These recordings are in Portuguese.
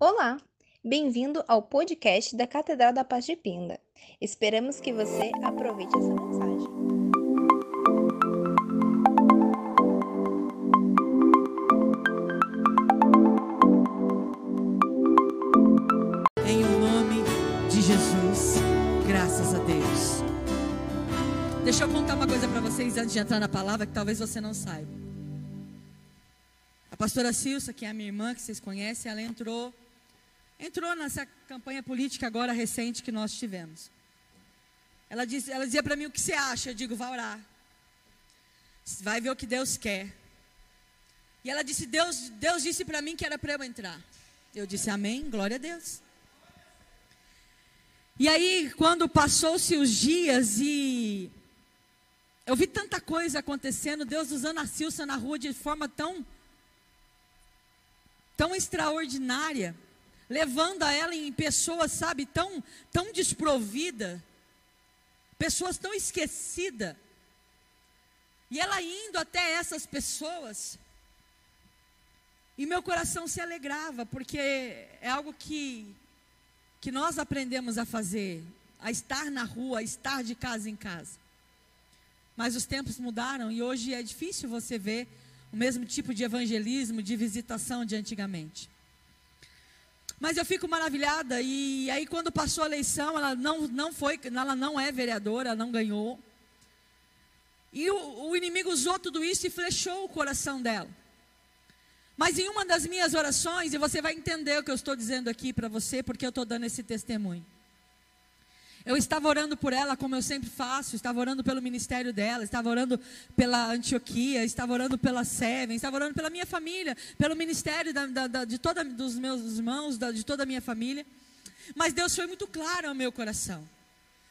Olá, bem-vindo ao podcast da Catedral da Paz de Pinda. Esperamos que você aproveite essa mensagem. Em o nome de Jesus, graças a Deus. Deixa eu contar uma coisa para vocês antes de entrar na palavra que talvez você não saiba. A pastora Silsa, que é a minha irmã, que vocês conhecem, ela entrou entrou nessa campanha política agora recente que nós tivemos. Ela, ela dizia para mim: O que você acha? Eu digo: Vai orar. Vai ver o que Deus quer. E ela disse: Deus, Deus disse para mim que era para eu entrar. Eu disse: Amém, glória a Deus. E aí, quando passou-se os dias e eu vi tanta coisa acontecendo, Deus usando a Silsa na rua de forma tão tão extraordinária levando a ela em pessoas, sabe, tão, tão desprovida, pessoas tão esquecidas. E ela indo até essas pessoas, e meu coração se alegrava, porque é algo que, que nós aprendemos a fazer, a estar na rua, a estar de casa em casa. Mas os tempos mudaram e hoje é difícil você ver o mesmo tipo de evangelismo, de visitação de antigamente. Mas eu fico maravilhada. E aí, quando passou a eleição, ela não, não foi, ela não é vereadora, ela não ganhou. E o, o inimigo usou tudo isso e flechou o coração dela. Mas em uma das minhas orações, e você vai entender o que eu estou dizendo aqui para você, porque eu estou dando esse testemunho. Eu estava orando por ela, como eu sempre faço, estava orando pelo ministério dela, estava orando pela Antioquia, estava orando pela Seven, estava orando pela minha família, pelo ministério da, da, da, de todos dos meus irmãos, de toda a minha família. Mas Deus foi muito claro ao meu coração,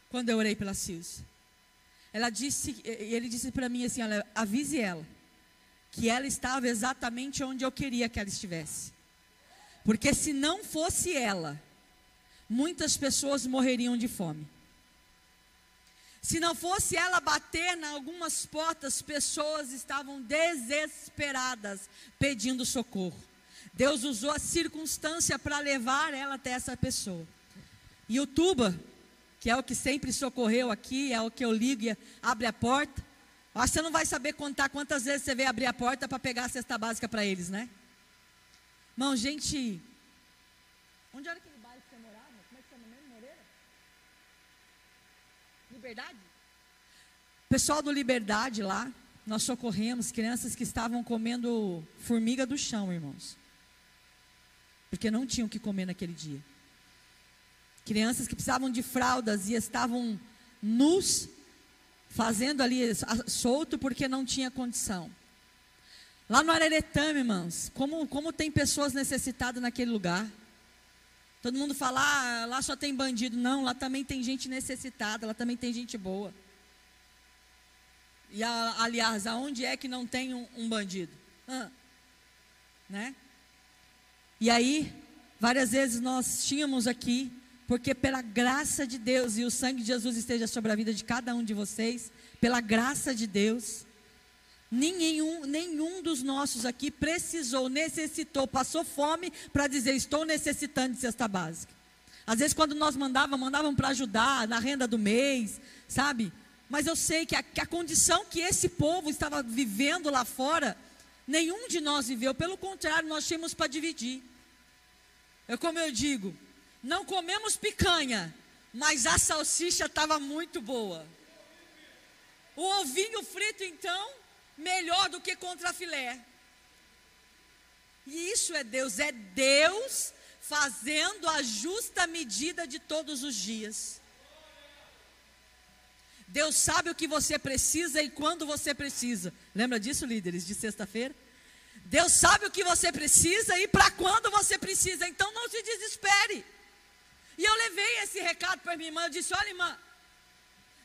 quando eu orei pela Cis. Ela disse, ele disse para mim assim: olha, avise ela, que ela estava exatamente onde eu queria que ela estivesse. Porque se não fosse ela, muitas pessoas morreriam de fome. Se não fosse ela bater em algumas portas, pessoas estavam desesperadas pedindo socorro. Deus usou a circunstância para levar ela até essa pessoa. E o Tuba, que é o que sempre socorreu aqui, é o que eu ligo e abre a porta. Acho que você não vai saber contar quantas vezes você veio abrir a porta para pegar a cesta básica para eles, né? Não, gente. Onde era que Liberdade? Pessoal do Liberdade lá, nós socorremos crianças que estavam comendo formiga do chão, irmãos. Porque não tinham o que comer naquele dia. Crianças que precisavam de fraldas e estavam nus, fazendo ali solto porque não tinha condição. Lá no Areretame, irmãos, como, como tem pessoas necessitadas naquele lugar. Todo mundo fala, ah, lá só tem bandido. Não, lá também tem gente necessitada, lá também tem gente boa. E aliás, aonde é que não tem um, um bandido? Ah, né? E aí, várias vezes nós tínhamos aqui, porque pela graça de Deus e o sangue de Jesus esteja sobre a vida de cada um de vocês, pela graça de Deus, Nenhum, nenhum dos nossos aqui precisou, necessitou, passou fome para dizer: estou necessitando de cesta básica. Às vezes, quando nós mandávamos, mandavam para ajudar na renda do mês, sabe? Mas eu sei que a, que a condição que esse povo estava vivendo lá fora, nenhum de nós viveu, pelo contrário, nós tínhamos para dividir. É como eu digo: não comemos picanha, mas a salsicha estava muito boa. O ovinho frito, então, melhor do que contra filé. E isso é Deus, é Deus fazendo a justa medida de todos os dias. Deus sabe o que você precisa e quando você precisa. Lembra disso, líderes, de sexta-feira? Deus sabe o que você precisa e para quando você precisa. Então não se desespere. E eu levei esse recado para minha irmã. Eu disse: Olha, irmã,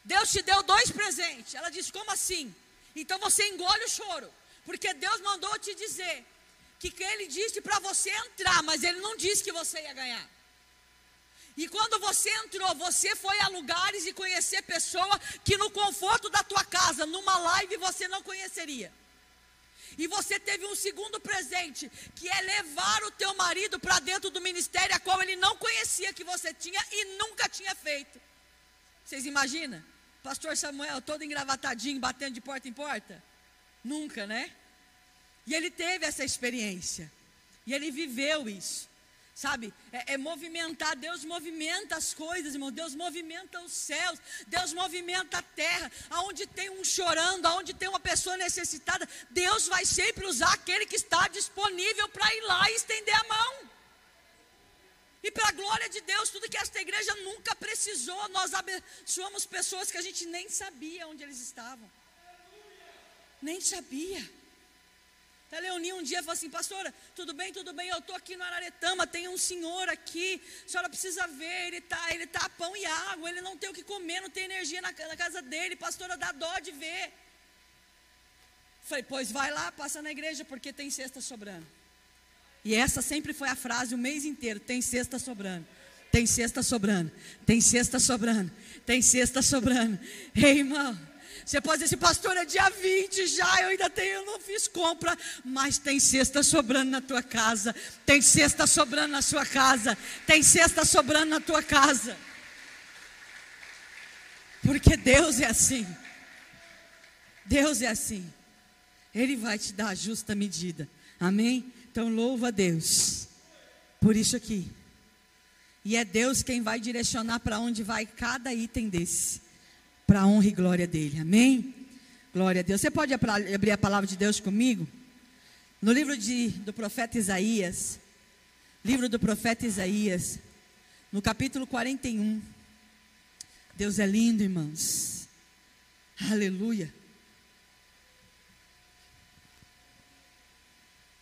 Deus te deu dois presentes. Ela disse: Como assim? Então você engole o choro, porque Deus mandou te dizer que, Ele disse para você entrar, mas Ele não disse que você ia ganhar. E quando você entrou, você foi a lugares e conhecer pessoa que no conforto da tua casa, numa live, você não conheceria. E você teve um segundo presente, que é levar o teu marido para dentro do ministério a qual ele não conhecia que você tinha e nunca tinha feito. Vocês imaginam? Pastor Samuel todo engravatadinho, batendo de porta em porta? Nunca, né? E ele teve essa experiência. E ele viveu isso. Sabe? É, é, movimentar. Deus movimenta as coisas, irmão. Deus movimenta os céus. Deus movimenta a terra. Aonde tem um chorando, aonde tem uma pessoa necessitada, Deus vai sempre usar aquele que está disponível para ir lá e estender a mão. E para a glória de Deus, tudo que esta igreja nunca precisou, nós abençoamos pessoas que a gente nem sabia onde eles estavam. Nem sabia. A Leoninha um dia falou assim, pastora, tudo bem, tudo bem, eu estou aqui no Araretama, tem um senhor aqui, a senhora precisa ver, ele está ele tá pão e água, ele não tem o que comer, não tem energia na, na casa dele, pastora, dá dó de ver. Falei, pois vai lá, passa na igreja, porque tem cesta sobrando. E essa sempre foi a frase o mês inteiro: tem cesta sobrando. Tem cesta sobrando. Tem cesta sobrando. Tem cesta sobrando. Ei, irmão. Você pode dizer assim, pastor, é dia 20 já, eu ainda tenho, eu não fiz compra, mas tem cesta sobrando na tua casa, tem cesta sobrando na sua casa, tem cesta sobrando na tua casa. Porque Deus é assim. Deus é assim. Ele vai te dar a justa medida. Amém? Então louva a Deus por isso aqui. E é Deus quem vai direcionar para onde vai cada item desse para a honra e glória dele. Amém? Glória a Deus. Você pode abrir a palavra de Deus comigo? No livro de, do profeta Isaías, livro do profeta Isaías, no capítulo 41. Deus é lindo, irmãos. Aleluia.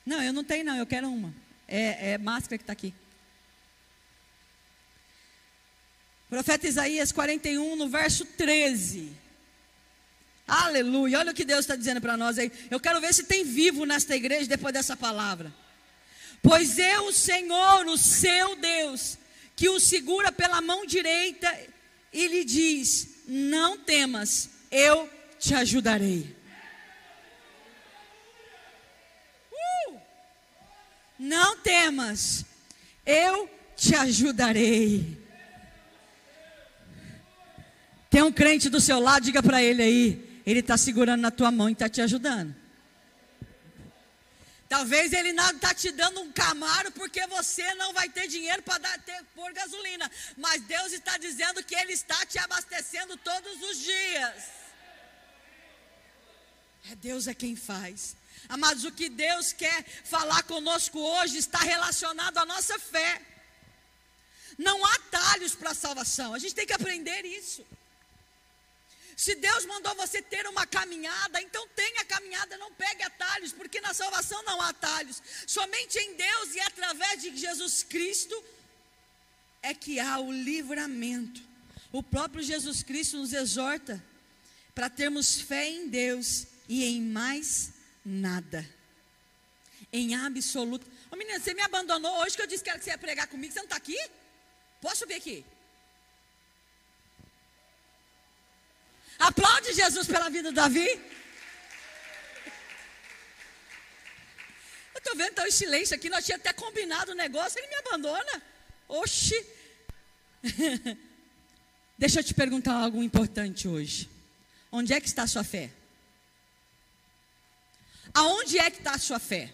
Não, eu não tenho, não, eu quero uma. É, é máscara que está aqui. Profeta Isaías 41, no verso 13. Aleluia. Olha o que Deus está dizendo para nós aí. Eu quero ver se tem vivo nesta igreja depois dessa palavra. Pois eu, o Senhor, o seu Deus, que o segura pela mão direita e lhe diz: Não temas, eu te ajudarei. Não temas, eu te ajudarei. Tem um crente do seu lado, diga para ele aí. Ele está segurando na tua mão e está te ajudando. Talvez ele não está te dando um camaro porque você não vai ter dinheiro para pôr gasolina. Mas Deus está dizendo que Ele está te abastecendo todos os dias. É Deus é quem faz. Amados, o que Deus quer falar conosco hoje está relacionado à nossa fé. Não há talhos para a salvação. A gente tem que aprender isso. Se Deus mandou você ter uma caminhada, então tenha caminhada, não pegue atalhos, porque na salvação não há atalhos. Somente em Deus e através de Jesus Cristo é que há o livramento. O próprio Jesus Cristo nos exorta para termos fé em Deus e em mais nada. Em absoluto. Ô menina, você me abandonou hoje que eu disse que você ia pregar comigo, você não está aqui? Posso subir aqui? Aplaude Jesus pela vida do Davi. Eu estou vendo tão silêncio aqui, nós tínhamos até combinado o negócio, ele me abandona. Oxi. Deixa eu te perguntar algo importante hoje. Onde é que está a sua fé? Aonde é que está a sua fé?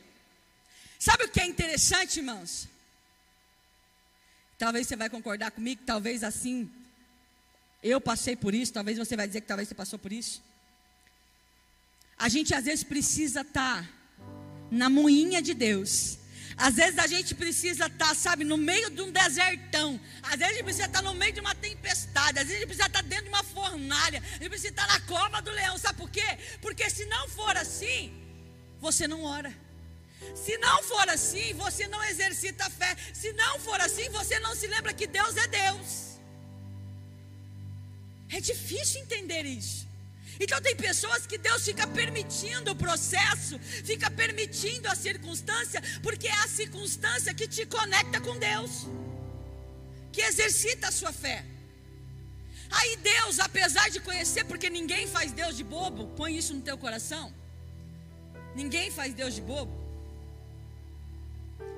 Sabe o que é interessante, irmãos? Talvez você vai concordar comigo, talvez assim eu passei por isso, talvez você vai dizer que talvez você passou por isso. A gente às vezes precisa estar tá na moinha de Deus. Às vezes a gente precisa estar, tá, sabe, no meio de um desertão. Às vezes a gente precisa estar tá no meio de uma tempestade. Às vezes a gente precisa estar dentro de uma fornalha. A gente precisa estar na cova do leão. Sabe por quê? Porque se não for assim, você não ora. Se não for assim, você não exercita a fé. Se não for assim, você não se lembra que Deus é Deus. É difícil entender isso. Então tem pessoas que Deus fica permitindo o processo, fica permitindo a circunstância, porque é a circunstância que te conecta com Deus, que exercita a sua fé. Aí Deus, apesar de conhecer, porque ninguém faz Deus de bobo, põe isso no teu coração. Ninguém faz Deus de bobo.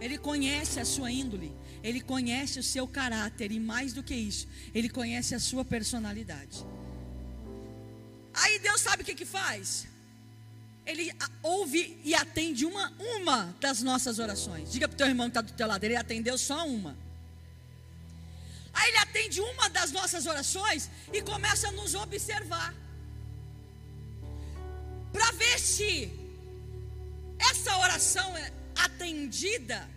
Ele conhece a sua índole, ele conhece o seu caráter e mais do que isso, ele conhece a sua personalidade. Aí Deus sabe o que que faz? Ele ouve e atende uma, uma das nossas orações. Diga para o teu irmão que está do teu lado, ele atendeu só uma. Aí ele atende uma das nossas orações e começa a nos observar. Para ver se essa oração é atendida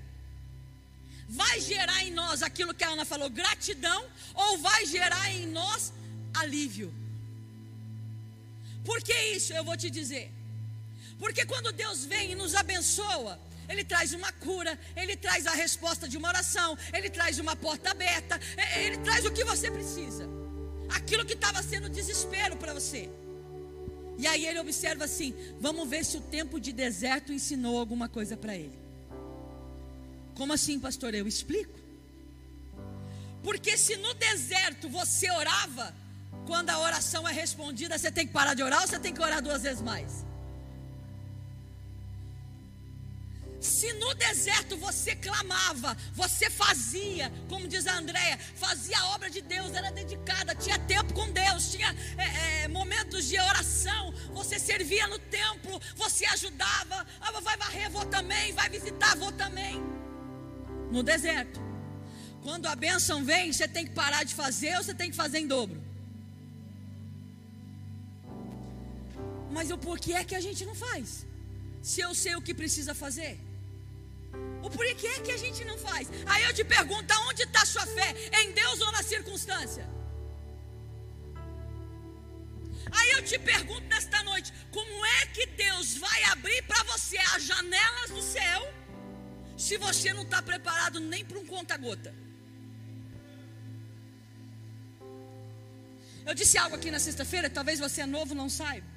vai gerar em nós aquilo que a Ana falou, gratidão, ou vai gerar em nós alívio. Por que isso? Eu vou te dizer. Porque quando Deus vem e nos abençoa, Ele traz uma cura, Ele traz a resposta de uma oração, Ele traz uma porta aberta, Ele traz o que você precisa, aquilo que estava sendo desespero para você. E aí ele observa assim: vamos ver se o tempo de deserto ensinou alguma coisa para ele. Como assim, pastor? Eu explico. Porque se no deserto você orava, quando a oração é respondida, você tem que parar de orar ou você tem que orar duas vezes mais? Se no deserto você clamava, você fazia, como diz a Andréia, fazia a obra de Deus, era dedicada, tinha tempo com Deus, tinha é, é, momentos de oração, você servia no templo, você ajudava, ah, vai varrer, vou também, vai visitar, vou também. No deserto. Quando a bênção vem, você tem que parar de fazer ou você tem que fazer em dobro? Mas o porquê é que a gente não faz? Se eu sei o que precisa fazer. O porquê que a gente não faz? Aí eu te pergunto: aonde está a sua fé? Em Deus ou na circunstância? Aí eu te pergunto nesta noite: como é que Deus vai abrir para você as janelas do céu, se você não está preparado nem para um conta-gota? Eu disse algo aqui na sexta-feira, talvez você é novo não saiba.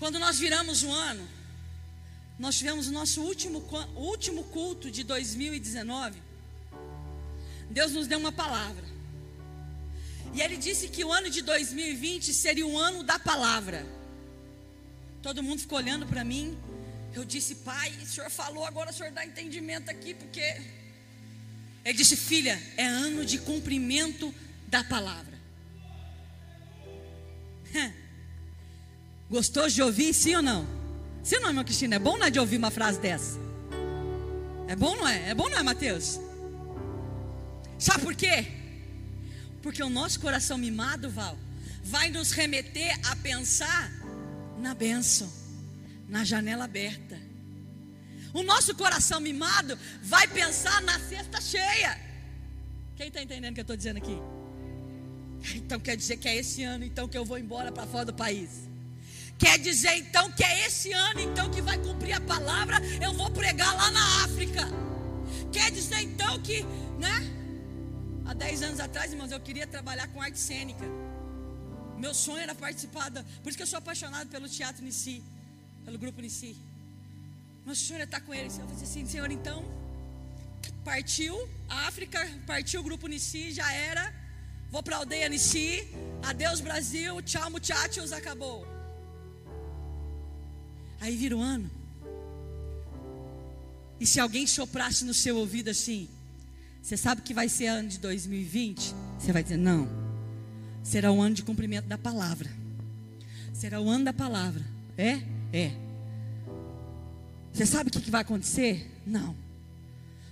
Quando nós viramos o ano, nós tivemos o nosso último, último culto de 2019. Deus nos deu uma palavra. E Ele disse que o ano de 2020 seria o ano da palavra. Todo mundo ficou olhando para mim. Eu disse, pai, o senhor falou, agora o senhor dá entendimento aqui, porque. Ele disse, filha, é ano de cumprimento da palavra. Gostou de ouvir, sim ou não? Ou não, irmã Cristina? É bom não é de ouvir uma frase dessa? É bom não é? É bom não é, Mateus? Sabe por quê? Porque o nosso coração mimado, Val, vai nos remeter a pensar na bênção, na janela aberta. O nosso coração mimado vai pensar na cesta cheia. Quem está entendendo o que eu estou dizendo aqui? Então quer dizer que é esse ano então que eu vou embora para fora do país. Quer dizer então que é esse ano então que vai cumprir a palavra, eu vou pregar lá na África. Quer dizer então que, né? Há 10 anos atrás, irmãos, eu queria trabalhar com arte cênica. Meu sonho era participar da. Por isso que eu sou apaixonado pelo teatro Nissi, pelo grupo Nissi. Meu sonho era estar com eles. Eu falei assim, Senhor, então, partiu a África, partiu o grupo Nissi, já era. Vou para a aldeia Nissi. Adeus, Brasil. Tchau, muchachos. Acabou. Aí vira o ano. E se alguém soprasse no seu ouvido assim, você sabe que vai ser ano de 2020? Você vai dizer, não. Será o ano de cumprimento da palavra. Será o ano da palavra. É? É. Você sabe o que, vai acontecer? Não.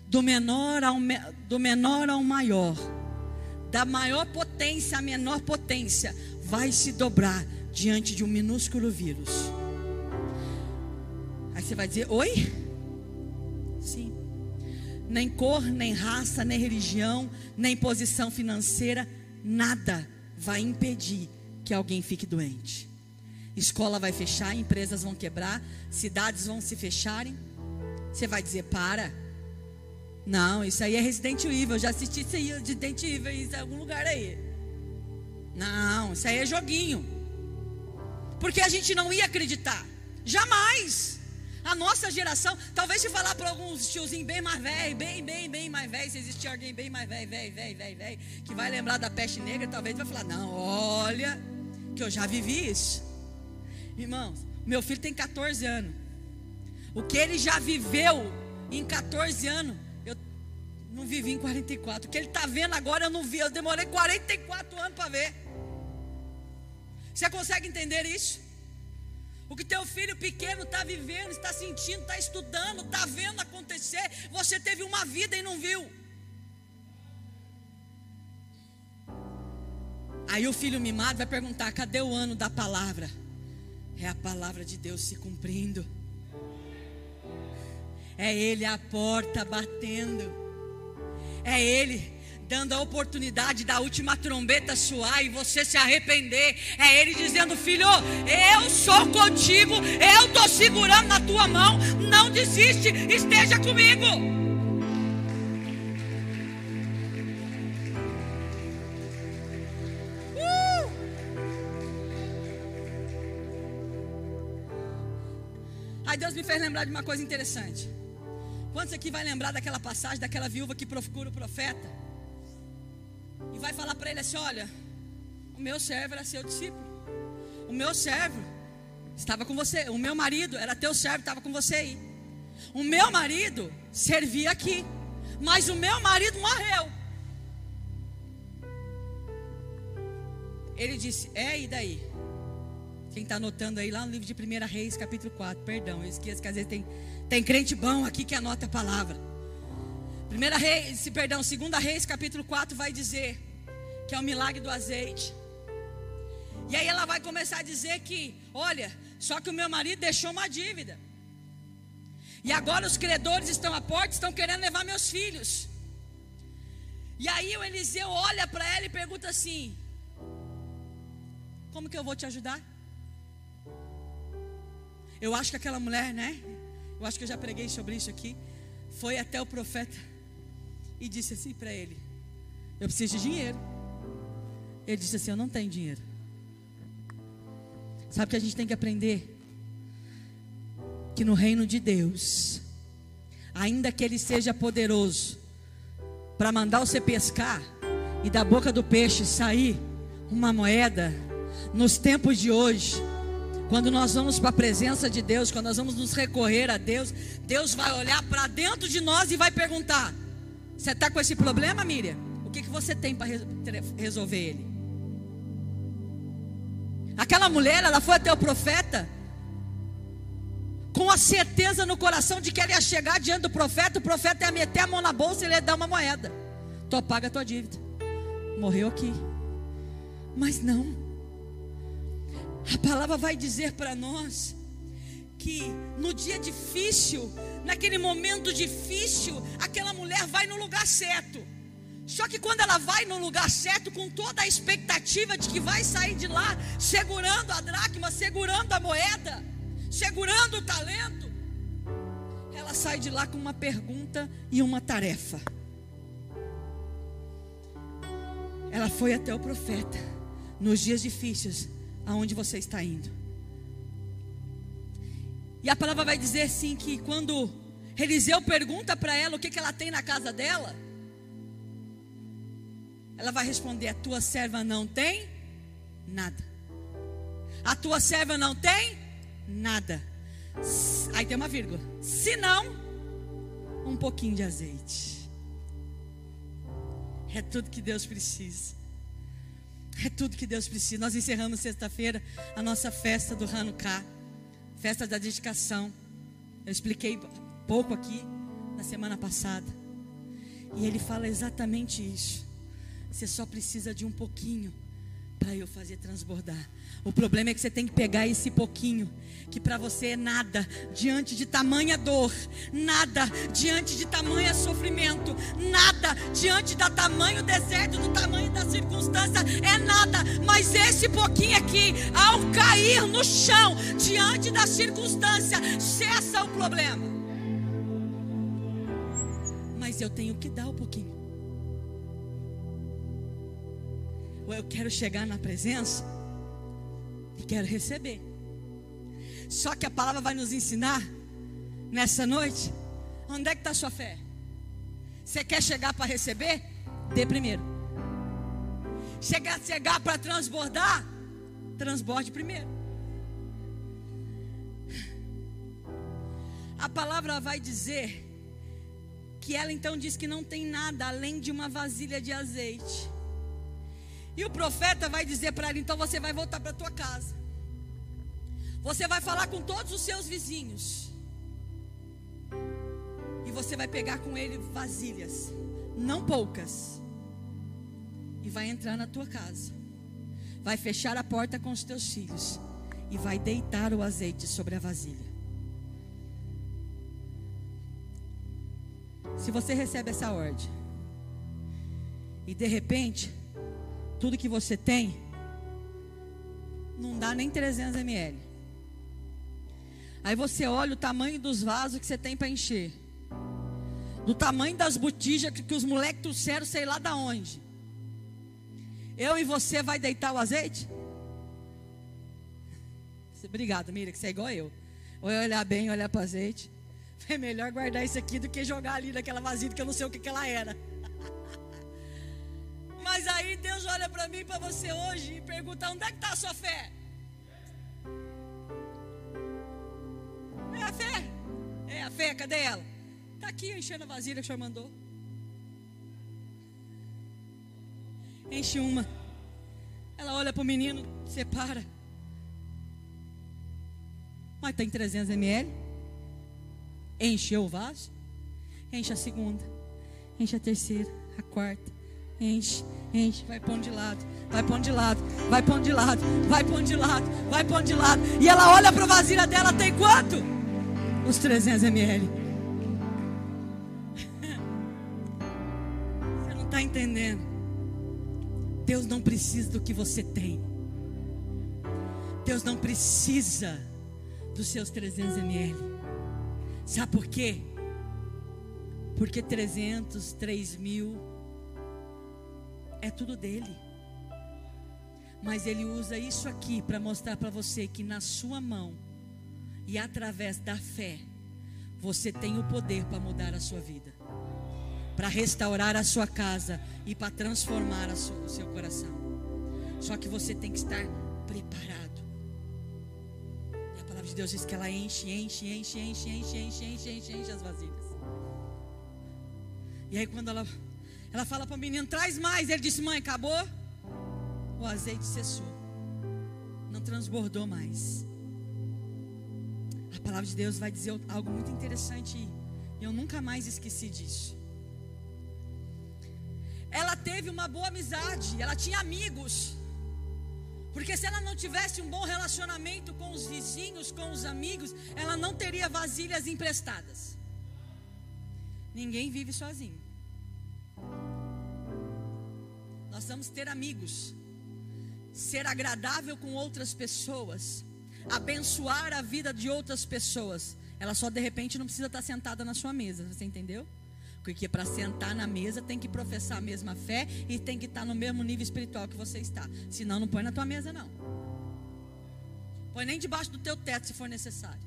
Do menor, ao, do menor ao maior, da maior potência à menor potência, vai se dobrar diante de um minúsculo vírus. Você vai dizer: Oi? Sim. Nem cor, nem raça, nem religião, nem posição financeira, nada vai impedir que alguém fique doente. Escola vai fechar, empresas vão quebrar, cidades vão se fecharem. Você vai dizer: Para. Não, isso aí é Resident Evil. Eu já assisti isso aí, Resident Evil em algum lugar aí. Não, isso aí é joguinho. Porque a gente não ia acreditar. Jamais. A nossa geração, talvez se falar para alguns tiozinhos bem mais velho, bem, bem, bem mais velho, se existir alguém bem mais velho, velho, velho, velho, velho, que vai lembrar da peste negra, talvez vai falar: Não, olha, que eu já vivi isso. Irmãos, meu filho tem 14 anos. O que ele já viveu em 14 anos, eu não vivi em 44. O que ele está vendo agora, eu não vi. Eu demorei 44 anos para ver. Você consegue entender isso? O que teu filho pequeno está vivendo, está sentindo, está estudando, está vendo acontecer. Você teve uma vida e não viu. Aí o filho mimado vai perguntar: cadê o ano da palavra? É a palavra de Deus se cumprindo. É Ele a porta batendo. É Ele dando a oportunidade da última trombeta soar e você se arrepender. É Ele dizendo: Filho, eu sou contigo, eu estou segurando na tua mão. Não desiste, esteja comigo. Uh! Aí Deus me fez lembrar de uma coisa interessante. Quantos aqui vai lembrar daquela passagem daquela viúva que procura o profeta? E vai falar para ele assim: Olha, o meu servo era seu discípulo, o meu servo estava com você, o meu marido era teu servo, estava com você aí. O meu marido servia aqui, mas o meu marido morreu. Ele disse: É, e daí? Quem está anotando aí lá no livro de 1 Reis, capítulo 4, perdão, eu esqueço que às vezes tem, tem crente bom aqui que anota a palavra. Primeira Reis, perdão, segunda Reis, capítulo 4 vai dizer que é o milagre do azeite. E aí ela vai começar a dizer que, olha, só que o meu marido deixou uma dívida. E agora os credores estão à porta, estão querendo levar meus filhos. E aí o Eliseu olha para ela e pergunta assim: Como que eu vou te ajudar? Eu acho que aquela mulher, né? Eu acho que eu já preguei sobre isso aqui. Foi até o profeta e disse assim para ele: Eu preciso de dinheiro. Ele disse assim: Eu não tenho dinheiro. Sabe que a gente tem que aprender? Que no reino de Deus, ainda que ele seja poderoso, para mandar você pescar e da boca do peixe sair uma moeda, nos tempos de hoje, quando nós vamos para a presença de Deus, quando nós vamos nos recorrer a Deus, Deus vai olhar para dentro de nós e vai perguntar: você está com esse problema, Miriam? O que, que você tem para resolver ele? Aquela mulher, ela foi até o profeta com a certeza no coração de que ela ia chegar diante do profeta, o profeta ia meter a mão na bolsa e ele ia dar uma moeda. Tu paga a tua dívida. Morreu aqui. Mas não. A palavra vai dizer para nós que no dia difícil, naquele momento difícil, aquela mulher vai no lugar certo. Só que quando ela vai no lugar certo, com toda a expectativa de que vai sair de lá segurando a dracma, segurando a moeda, segurando o talento, ela sai de lá com uma pergunta e uma tarefa. Ela foi até o profeta nos dias difíceis, aonde você está indo. E a palavra vai dizer sim que quando Eliseu pergunta para ela o que, que ela tem na casa dela, ela vai responder: A tua serva não tem nada. A tua serva não tem nada. Aí tem uma vírgula. Se não, um pouquinho de azeite. É tudo que Deus precisa. É tudo que Deus precisa. Nós encerramos sexta-feira a nossa festa do Hanukkah festa da dedicação. Eu expliquei pouco aqui na semana passada. E ele fala exatamente isso. Você só precisa de um pouquinho para eu fazer transbordar. O problema é que você tem que pegar esse pouquinho, que para você é nada, diante de tamanha dor, nada, diante de tamanha sofrimento, nada, diante da tamanho deserto, do tamanho da circunstância, é nada, mas esse pouquinho aqui, ao cair no chão, diante da circunstância, cessa o problema. Mas eu tenho que dar o um pouquinho. Ou eu quero chegar na presença e quero receber. Só que a palavra vai nos ensinar nessa noite. Onde é que está a sua fé? Você quer chegar para receber? Dê primeiro. Chegar, chegar para transbordar? Transborde primeiro. a palavra vai dizer que ela então diz que não tem nada além de uma vasilha de azeite. E o profeta vai dizer para ela: então você vai voltar para tua casa. Você vai falar com todos os seus vizinhos. E você vai pegar com ele vasilhas, não poucas. E vai entrar na tua casa. Vai fechar a porta com os teus filhos e vai deitar o azeite sobre a vasilha. Se você recebe essa ordem e de repente tudo que você tem não dá nem 300 ml. Aí você olha o tamanho dos vasos que você tem para encher. Do tamanho das botijas que, os moleques trouxeram, sei lá da onde. Eu e você vai deitar o azeite? Obrigado, Mira, que você é igual eu. Ou olhar bem, olhar para o azeite. É melhor guardar isso aqui do que jogar ali naquela vasilha que eu não sei o que, que ela era. Mas aí Deus olha para mim e para você hoje e pergunta: onde é que está a sua fé? É a fé. É a fé, cadê ela? Está aqui enchendo a vasilha que o senhor mandou. Enche uma. Ela olha para o menino, separa. Mas tem 300 ml. Encheu o vaso. Enche a segunda. Enche a terceira. A quarta. Enche, enche. Vai pondo de lado. Vai pondo de lado. Vai pondo de lado. Vai pondo de lado. Vai pondo de lado. E ela olha para a vasilha dela. Tem quanto? Os 300 ml. Você não está entendendo. Deus não precisa do que você tem. Deus não precisa dos seus 300 ml. Sabe por quê? Porque 300, 3 mil é tudo dele. Mas ele usa isso aqui para mostrar para você que na sua mão e através da fé você tem o poder para mudar a sua vida, para restaurar a sua casa e para transformar sua, o seu coração. Só que você tem que estar preparado palavra de Deus diz que ela enche, enche, enche, enche, enche, enche, enche, enche, enche as vasilhas. E aí quando ela, ela fala para o menino, traz mais. Ele disse, mãe, acabou? O azeite cessou. Não transbordou mais. A palavra de Deus vai dizer algo muito interessante e eu nunca mais esqueci disso. Ela teve uma boa amizade, ela tinha amigos. Porque se ela não tivesse um bom relacionamento com os vizinhos, com os amigos, ela não teria vasilhas emprestadas. Ninguém vive sozinho. Vamos ter amigos, ser agradável com outras pessoas, abençoar a vida de outras pessoas. Ela só de repente não precisa estar sentada na sua mesa, você entendeu? Porque para sentar na mesa tem que professar a mesma fé e tem que estar no mesmo nível espiritual que você está. Senão não põe na tua mesa não. Põe nem debaixo do teu teto se for necessário.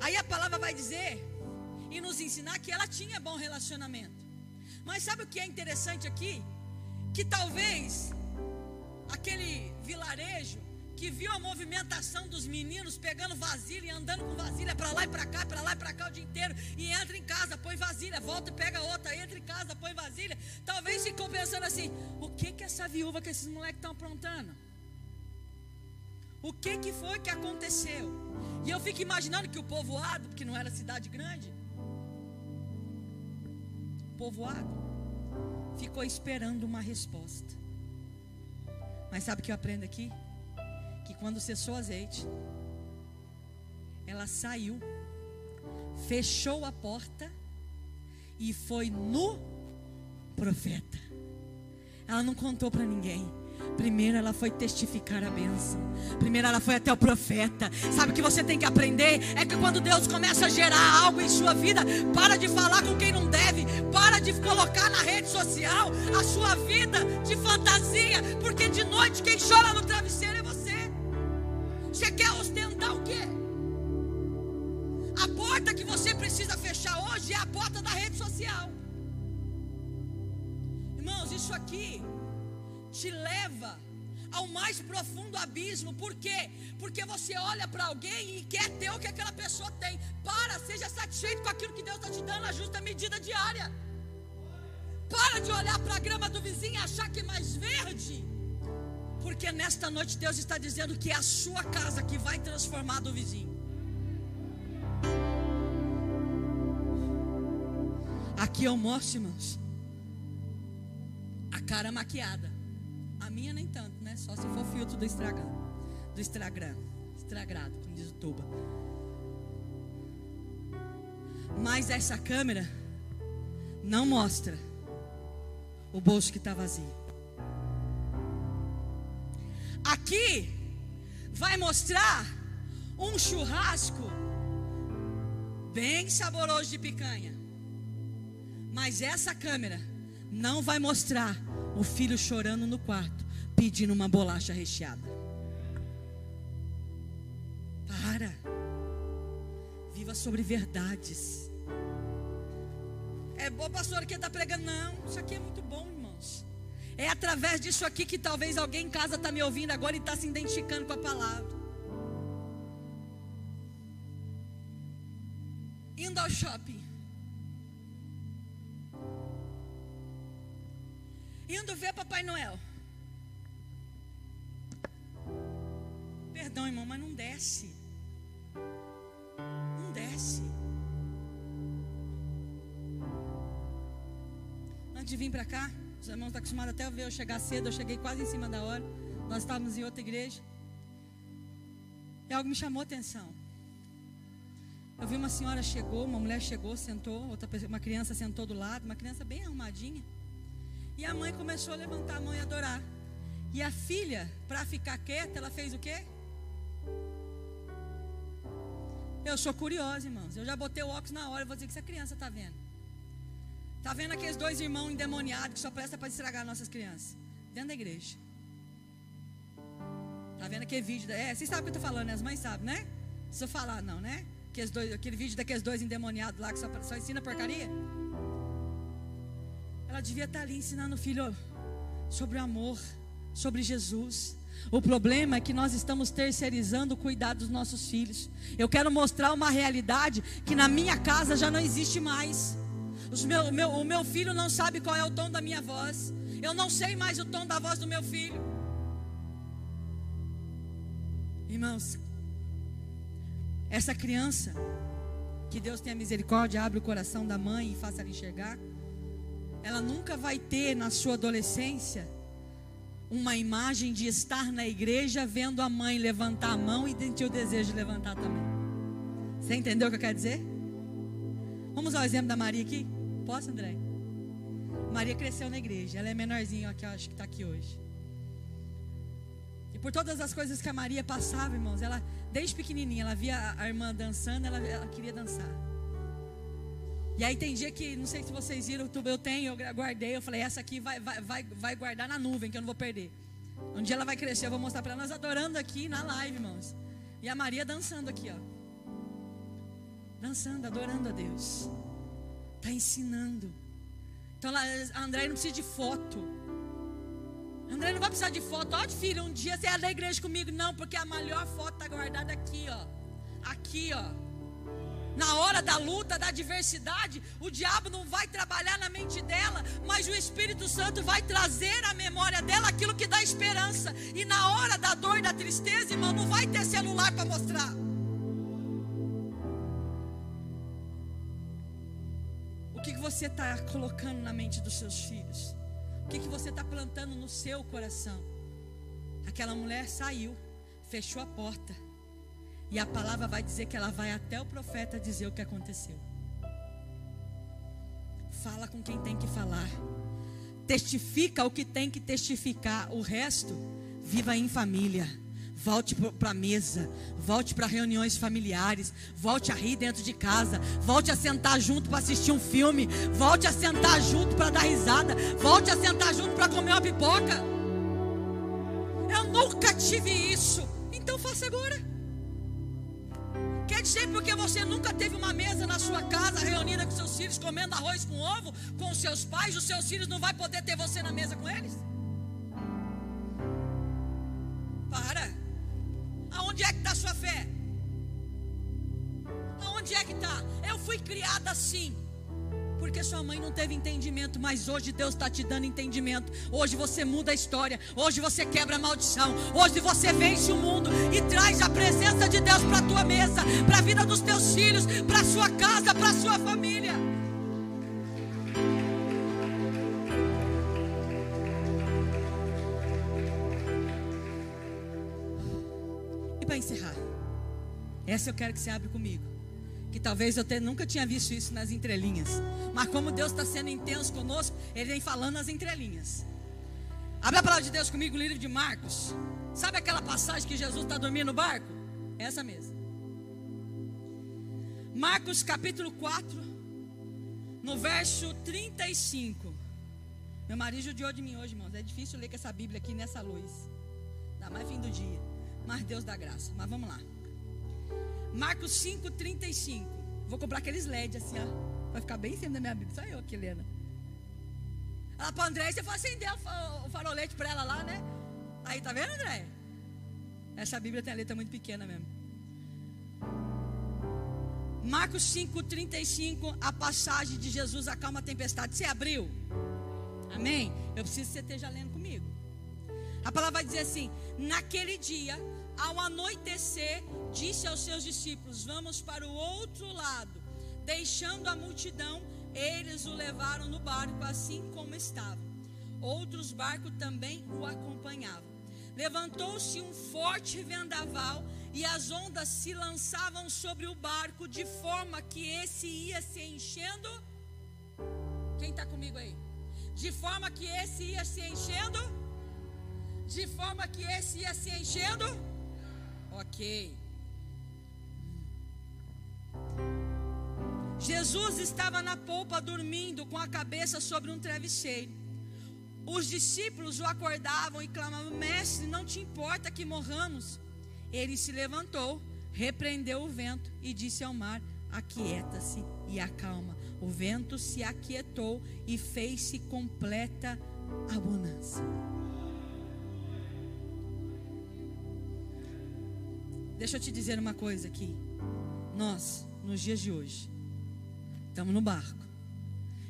Aí a palavra vai dizer e nos ensinar que ela tinha bom relacionamento. Mas sabe o que é interessante aqui? Que talvez aquele vilarejo que viu a movimentação dos meninos pegando vasilha e andando com vasilha para lá e para cá, para lá e para cá o dia inteiro, e entra em casa, põe vasilha, volta e pega outra, entra em casa, põe vasilha. Talvez ficou pensando assim: o que que essa viúva que esses moleques estão aprontando? O que que foi que aconteceu? E eu fico imaginando que o povoado, porque não era cidade grande, povoado, ficou esperando uma resposta. Mas sabe o que eu aprendo aqui? que quando cessou o azeite, ela saiu, fechou a porta e foi no profeta. Ela não contou para ninguém. Primeiro ela foi testificar a bênção. Primeiro ela foi até o profeta. Sabe o que você tem que aprender? É que quando Deus começa a gerar algo em sua vida, para de falar com quem não deve. Para de colocar na rede social a sua vida de fantasia. Porque de noite quem chora no travesseiro é você. Você quer ostentar o quê? A porta que você precisa fechar hoje é a porta da rede social. Irmãos, isso aqui te leva ao mais profundo abismo. Por quê? Porque você olha para alguém e quer ter o que aquela pessoa tem. Para, seja satisfeito com aquilo que Deus está te dando, a justa medida diária. Para de olhar para a grama do vizinho e achar que é mais verde. Porque nesta noite Deus está dizendo que é a sua casa que vai transformar do vizinho. Aqui eu mostro, irmãos, a cara maquiada. A minha nem tanto, né? Só se for filtro do Instagram. Do Instagram. Estragado, como diz o Tuba. Mas essa câmera não mostra o bolso que está vazio. Aqui vai mostrar um churrasco bem saboroso de picanha. Mas essa câmera não vai mostrar o filho chorando no quarto, pedindo uma bolacha recheada. Para. Viva sobre verdades. É bom, pastor, que está pregando. Não, isso aqui é muito bom, irmãos. É através disso aqui que talvez alguém em casa está me ouvindo agora e está se identificando com a palavra. Indo ao shopping. Noel. Perdão, irmão, mas não desce. Não desce. Antes de vir para cá, os irmãos estão acostumados até a ver eu chegar cedo. Eu cheguei quase em cima da hora. Nós estávamos em outra igreja. E algo me chamou a atenção. Eu vi uma senhora chegou, uma mulher chegou, sentou, outra pessoa, uma criança sentou do lado, uma criança bem arrumadinha. E a mãe começou a levantar a mão e adorar. E a filha, para ficar quieta, ela fez o quê? Eu sou curiosa, irmãos. Eu já botei o óculos na hora, eu vou dizer que essa criança está vendo. Está vendo aqueles dois irmãos endemoniados que só prestam para estragar nossas crianças? Dentro da igreja. Está vendo aquele vídeo? Da... É, vocês sabem o que eu estou falando, né? As mães sabem, né? Não precisa falar, não, né? Aqueles dois, aquele vídeo daqueles dois endemoniados lá que só, só ensina porcaria. Ela devia estar ali ensinando o filho sobre o amor, sobre Jesus. O problema é que nós estamos terceirizando o cuidado dos nossos filhos. Eu quero mostrar uma realidade que na minha casa já não existe mais. Meu, meu, o meu filho não sabe qual é o tom da minha voz. Eu não sei mais o tom da voz do meu filho. Irmãos, essa criança, que Deus tenha misericórdia, abre o coração da mãe e faça ela enxergar ela nunca vai ter na sua adolescência uma imagem de estar na igreja vendo a mãe levantar a mão e sentir o desejo de levantar também. Você entendeu o que eu quero dizer? Vamos ao exemplo da Maria aqui? Posso, André? Maria cresceu na igreja. Ela é menorzinha, aqui, acho que está aqui hoje. E por todas as coisas que a Maria passava, irmãos, ela, desde pequenininha, ela via a irmã dançando, ela, ela queria dançar. E aí tem dia que, não sei se vocês viram, eu tenho, eu guardei, eu falei, essa aqui vai, vai, vai, vai guardar na nuvem, que eu não vou perder. Um dia ela vai crescer, eu vou mostrar para nós adorando aqui na live, irmãos. E a Maria dançando aqui, ó. Dançando, adorando a Deus. Está ensinando. Então a André não precisa de foto. André não vai precisar de foto. Ó, filho, um dia você é da igreja comigo. Não, porque a melhor foto está guardada aqui, ó. Aqui, ó. Na hora da luta, da adversidade, o diabo não vai trabalhar na mente dela, mas o Espírito Santo vai trazer à memória dela aquilo que dá esperança. E na hora da dor e da tristeza, irmão, não vai ter celular para mostrar. O que, que você está colocando na mente dos seus filhos? O que, que você está plantando no seu coração? Aquela mulher saiu, fechou a porta e a palavra vai dizer que ela vai até o profeta dizer o que aconteceu. Fala com quem tem que falar. Testifica o que tem que testificar. O resto, viva em família. Volte para a mesa, volte para reuniões familiares, volte a rir dentro de casa, volte a sentar junto para assistir um filme, volte a sentar junto para dar risada, volte a sentar junto para comer uma pipoca. Eu nunca tive isso, então faça agora. Quer dizer porque você nunca teve uma mesa na sua casa reunida com seus filhos, comendo arroz com ovo, com seus pais, os seus filhos não vai poder ter você na mesa com eles? Para. Aonde é que está a sua fé? Aonde é que está? Eu fui criada assim. Porque sua mãe não teve entendimento, mas hoje Deus está te dando entendimento. Hoje você muda a história. Hoje você quebra a maldição. Hoje você vence o mundo e traz a presença de Deus para a tua mesa, para a vida dos teus filhos, para a sua casa, para a sua família. E para encerrar, essa eu quero que você abra comigo que talvez eu nunca tinha visto isso nas entrelinhas. Mas como Deus está sendo intenso conosco, Ele vem falando nas entrelinhas. Abre a palavra de Deus comigo livro de Marcos. Sabe aquela passagem que Jesus está dormindo no barco? Essa mesmo. Marcos capítulo 4, no verso 35. Meu marido judiou de mim hoje, irmãos. É difícil ler com essa Bíblia aqui nessa luz. Dá mais fim do dia. Mas Deus dá graça. Mas vamos lá. Marcos 5, 35. Vou comprar aqueles LED assim, ó. Vai ficar bem em cima da minha Bíblia. Só eu aqui, Helena. Ela para André, você foi acender o farolete para ela lá, né? Aí, tá vendo, André? Essa Bíblia tem a letra muito pequena mesmo. Marcos 5, 35, a passagem de Jesus acalma a tempestade. Você abriu? Amém? Eu preciso que você esteja lendo comigo. A palavra vai dizer assim: naquele dia ao anoitecer, disse aos seus discípulos: Vamos para o outro lado. Deixando a multidão, eles o levaram no barco, assim como estava. Outros barcos também o acompanhavam. Levantou-se um forte vendaval e as ondas se lançavam sobre o barco, de forma que esse ia se enchendo. Quem está comigo aí? De forma que esse ia se enchendo. De forma que esse ia se enchendo Ok. Jesus estava na polpa dormindo com a cabeça sobre um travesseiro. Os discípulos o acordavam e clamavam: Mestre, não te importa que morramos? Ele se levantou, repreendeu o vento e disse ao mar: Aquieta-se e acalma. O vento se aquietou e fez-se completa a Deixa eu te dizer uma coisa aqui. Nós, nos dias de hoje, estamos no barco.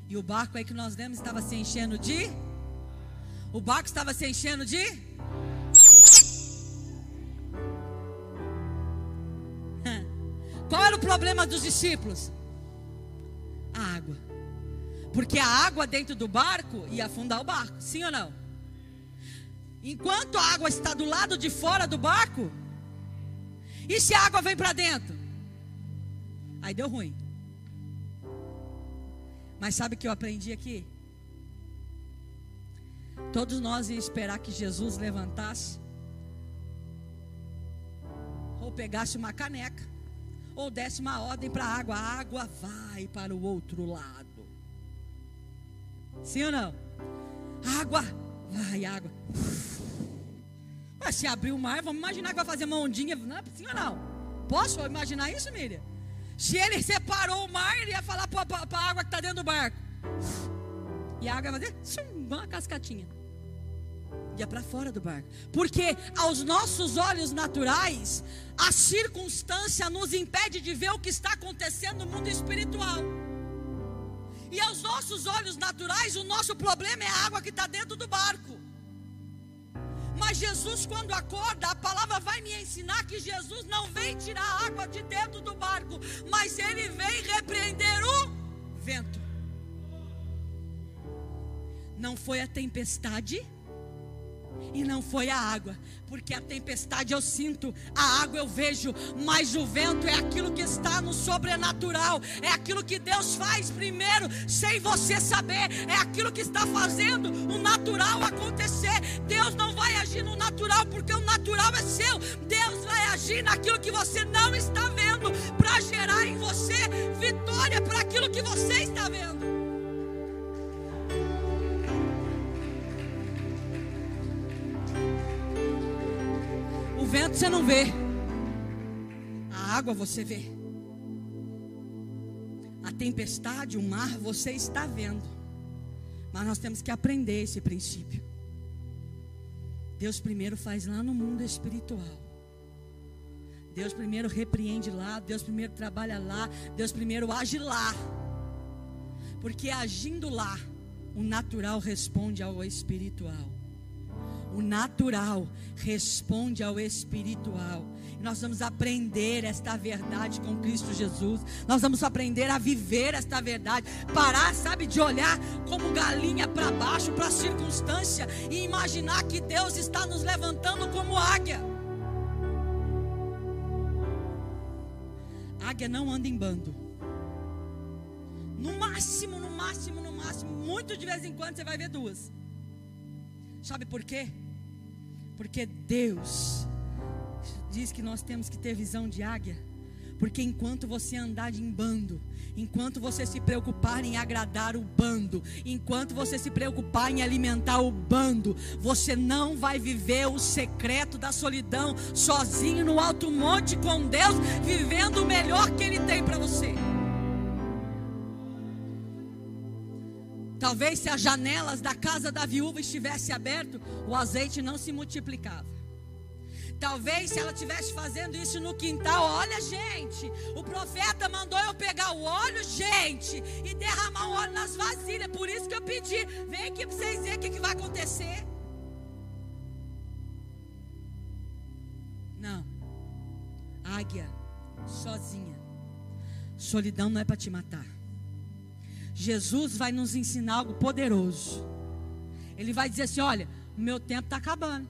E o barco aí que nós demos estava se enchendo de. O barco estava se enchendo de. Qual era o problema dos discípulos? A água. Porque a água dentro do barco ia afundar o barco, sim ou não? Enquanto a água está do lado de fora do barco, e se a água vem para dentro? Aí deu ruim. Mas sabe o que eu aprendi aqui? Todos nós ia esperar que Jesus levantasse, ou pegasse uma caneca, ou desse uma ordem para a água. A água vai para o outro lado. Sim ou não? Água, vai, água. Mas se abrir o mar, vamos imaginar que vai fazer uma ondinha. Não, sim ou não? Posso imaginar isso, Miriam? Se ele separou o mar, ele ia falar para a água que está dentro do barco. E a água vai fazer uma cascatinha. Ia para fora do barco. Porque aos nossos olhos naturais, a circunstância nos impede de ver o que está acontecendo no mundo espiritual. E aos nossos olhos naturais, o nosso problema é a água que está dentro do barco. Mas Jesus, quando acorda, a palavra vai me ensinar que Jesus não vem tirar a água de dentro do barco, mas ele vem repreender o vento. Não foi a tempestade e não foi a água, porque a tempestade eu sinto, a água eu vejo, mas o vento é aquilo que está no sobrenatural, é aquilo que Deus faz primeiro, sem você saber, é aquilo que está fazendo o natural acontecer. Deus não vai agir no natural, porque o natural é seu, Deus vai agir naquilo que você não está vendo, para gerar em você vitória para aquilo que você está vendo. Vento você não vê, a água você vê, a tempestade, o mar você está vendo, mas nós temos que aprender esse princípio. Deus primeiro faz lá no mundo espiritual, Deus primeiro repreende lá, Deus primeiro trabalha lá, Deus primeiro age lá. Porque agindo lá, o natural responde ao espiritual. O natural responde ao espiritual. Nós vamos aprender esta verdade com Cristo Jesus. Nós vamos aprender a viver esta verdade. Parar, sabe, de olhar como galinha para baixo, para a circunstância e imaginar que Deus está nos levantando como águia. Águia não anda em bando. No máximo, no máximo, no máximo, muito de vez em quando você vai ver duas. Sabe por quê? Porque Deus diz que nós temos que ter visão de águia. Porque enquanto você andar em bando, enquanto você se preocupar em agradar o bando, enquanto você se preocupar em alimentar o bando, você não vai viver o secreto da solidão sozinho no alto monte com Deus, vivendo o melhor que Ele tem para você. Talvez se as janelas da casa da viúva estivessem abertas, o azeite não se multiplicava. Talvez se ela estivesse fazendo isso no quintal, olha, gente, o profeta mandou eu pegar o óleo, gente, e derramar o óleo nas vasilhas. Por isso que eu pedi, vem aqui para vocês verem o que, que vai acontecer. Não, águia, sozinha, solidão não é para te matar. Jesus vai nos ensinar algo poderoso. Ele vai dizer assim: olha, o meu tempo está acabando.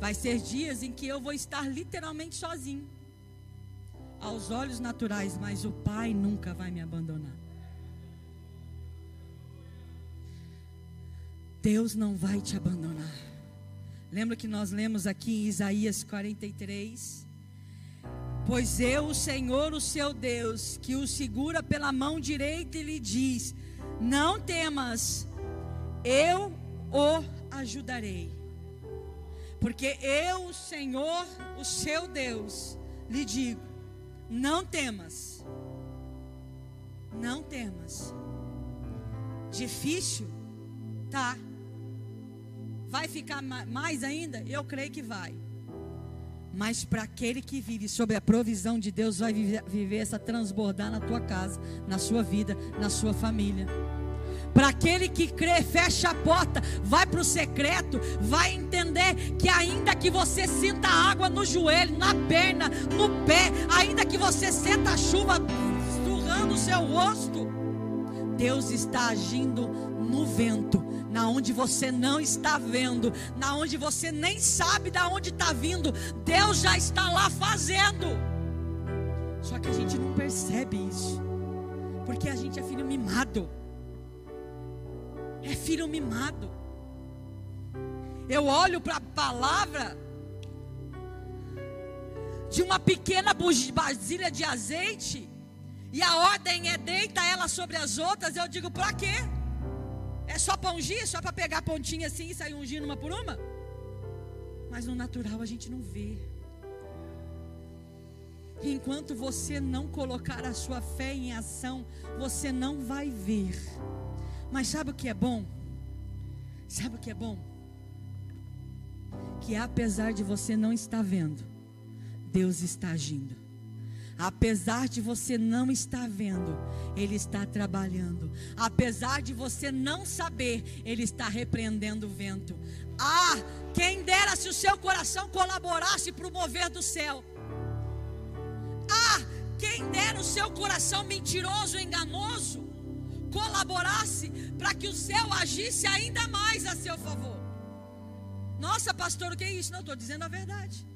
Vai ser dias em que eu vou estar literalmente sozinho. Aos olhos naturais, mas o Pai nunca vai me abandonar. Deus não vai te abandonar. Lembra que nós lemos aqui em Isaías 43? Pois eu, o Senhor, o seu Deus, que o segura pela mão direita e lhe diz: Não temas, eu o ajudarei. Porque eu, o Senhor, o seu Deus, lhe digo: Não temas, não temas. Difícil? Tá. Vai ficar mais ainda? Eu creio que vai. Mas para aquele que vive sob a provisão de Deus, vai viver, viver essa transbordar na tua casa, na sua vida, na sua família. Para aquele que crê, fecha a porta, vai para o secreto, vai entender que ainda que você sinta água no joelho, na perna, no pé, ainda que você sinta a chuva surrando o seu rosto, Deus está agindo no vento na onde você não está vendo, na onde você nem sabe da onde está vindo, Deus já está lá fazendo. Só que a gente não percebe isso, porque a gente é filho mimado. É filho mimado. Eu olho para a palavra de uma pequena vasilha de azeite e a ordem é deita ela sobre as outras, eu digo, para quê? É só para ungir? Só para pegar a pontinha assim e sair ungindo uma por uma? Mas no natural a gente não vê. enquanto você não colocar a sua fé em ação, você não vai ver. Mas sabe o que é bom? Sabe o que é bom? Que apesar de você não estar vendo, Deus está agindo. Apesar de você não estar vendo, Ele está trabalhando. Apesar de você não saber, Ele está repreendendo o vento. Ah, quem dera se o seu coração colaborasse para o mover do céu. Ah, quem dera o seu coração mentiroso, enganoso, colaborasse para que o céu agisse ainda mais a seu favor. Nossa, pastor, o que é isso? Não, estou dizendo a verdade.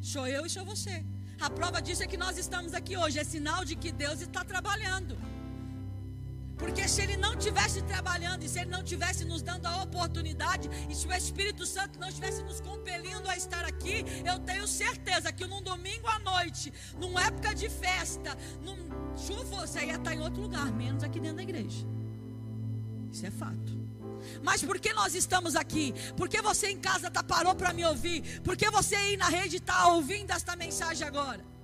Sou eu e sou você. A prova disso é que nós estamos aqui hoje. É sinal de que Deus está trabalhando. Porque se Ele não tivesse trabalhando, e se Ele não tivesse nos dando a oportunidade, e se o Espírito Santo não estivesse nos compelindo a estar aqui, eu tenho certeza que num domingo à noite, numa época de festa, num chuva, você ia estar em outro lugar, menos aqui dentro da igreja. Isso é fato. Mas por que nós estamos aqui? Por que você em casa tá, parou para me ouvir? Por que você aí na rede está ouvindo esta mensagem agora?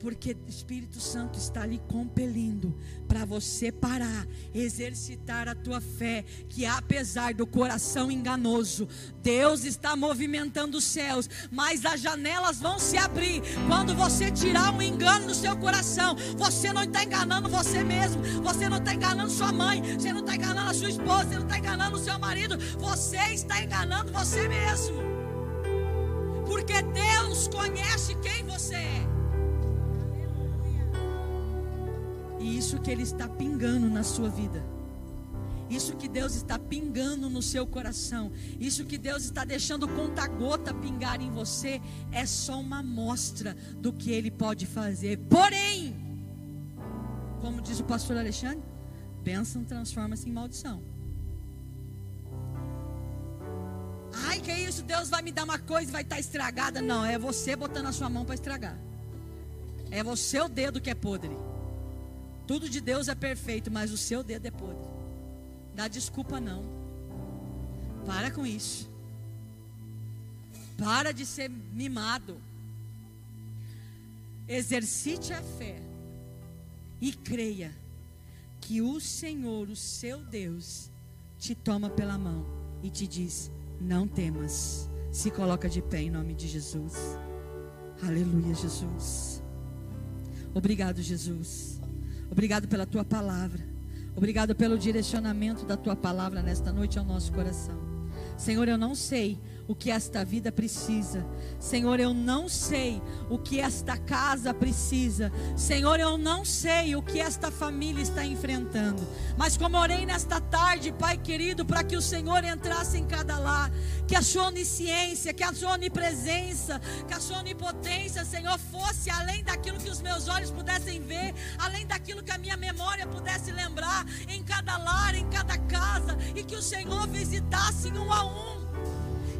Porque o Espírito Santo está ali compelindo para você parar, exercitar a tua fé, que apesar do coração enganoso, Deus está movimentando os céus, mas as janelas vão se abrir quando você tirar um engano do seu coração. Você não está enganando você mesmo, você não está enganando sua mãe, você não está enganando a sua esposa, você não está enganando o seu marido, você está enganando você mesmo. Porque Deus conhece quem você é. Isso que Ele está pingando na sua vida. Isso que Deus está pingando no seu coração, isso que Deus está deixando conta-gota pingar em você, é só uma amostra do que Ele pode fazer. Porém, como diz o pastor Alexandre, bênção transforma-se em maldição. Ai, que isso? Deus vai me dar uma coisa e vai estar estragada. Não, é você botando a sua mão para estragar. É você o dedo que é podre. Tudo de Deus é perfeito, mas o seu dedo é podre. Dá desculpa não. Para com isso. Para de ser mimado. Exercite a fé e creia que o Senhor, o seu Deus, te toma pela mão e te diz: Não temas. Se coloca de pé em nome de Jesus. Aleluia, Jesus. Obrigado, Jesus. Obrigado pela tua palavra. Obrigado pelo direcionamento da tua palavra nesta noite ao nosso coração. Senhor, eu não sei o que esta vida precisa. Senhor, eu não sei o que esta casa precisa. Senhor, eu não sei o que esta família está enfrentando. Mas como orei nesta tarde, Pai querido, para que o Senhor entrasse em cada lar, que a sua onisciência, que a sua onipresença, que a sua onipotência, Senhor, fosse além daquilo que os meus olhos pudessem ver, além daquilo que a minha memória pudesse lembrar, em cada lar, em cada casa, e que o Senhor visitasse um a um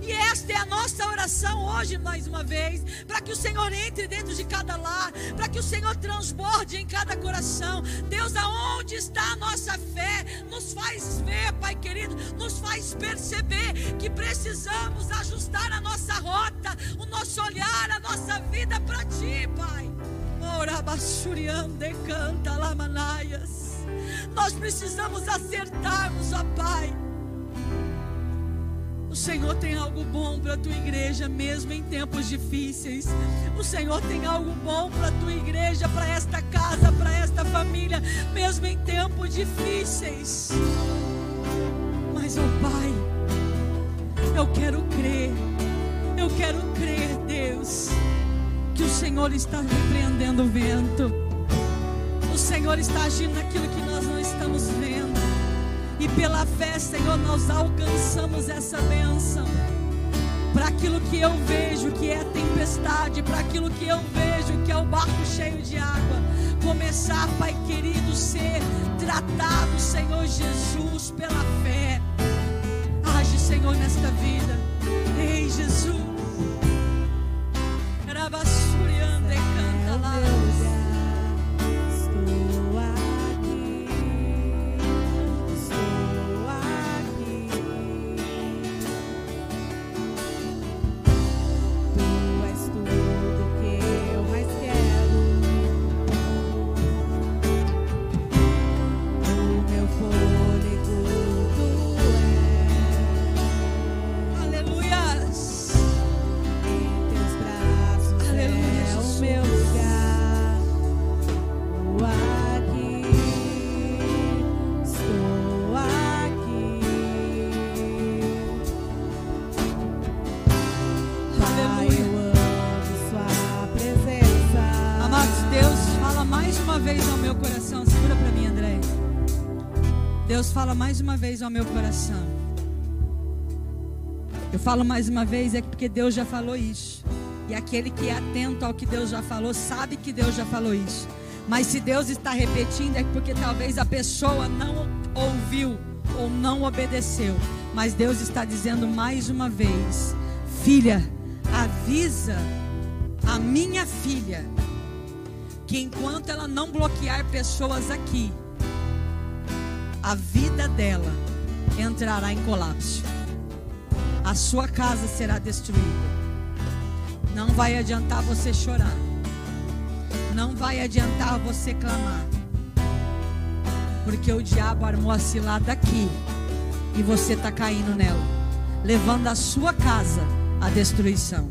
e esta é a nossa oração hoje, mais uma vez, para que o Senhor entre dentro de cada lar, para que o Senhor transborde em cada coração. Deus, aonde está a nossa fé? Nos faz ver, Pai querido, nos faz perceber que precisamos ajustar a nossa rota, o nosso olhar, a nossa vida para Ti, Pai. Ora, canta, lamanaias. Nós precisamos acertarmos, ó Pai Senhor tem algo bom para a tua igreja, mesmo em tempos difíceis. O Senhor tem algo bom para a tua igreja, para esta casa, para esta família, mesmo em tempos difíceis. Mas, oh Pai, eu quero crer, eu quero crer, Deus, que o Senhor está repreendendo o vento, o Senhor está agindo naquilo que nós não estamos vendo. E pela fé, Senhor, nós alcançamos essa bênção. Para aquilo que eu vejo que é tempestade, para aquilo que eu vejo que é o barco cheio de água, começar, Pai querido, ser tratado, Senhor Jesus, pela fé. Age, Senhor, nesta vida. Ei, Jesus. Fala mais uma vez ao meu coração. Eu falo mais uma vez é porque Deus já falou isso. E aquele que é atento ao que Deus já falou, sabe que Deus já falou isso. Mas se Deus está repetindo, é porque talvez a pessoa não ouviu ou não obedeceu. Mas Deus está dizendo mais uma vez: Filha, avisa a minha filha que enquanto ela não bloquear pessoas aqui, a vida dela entrará em colapso. A sua casa será destruída. Não vai adiantar você chorar. não vai adiantar você clamar. Porque o diabo armou a cilada aqui e você está caindo nela, levando a sua casa à destruição.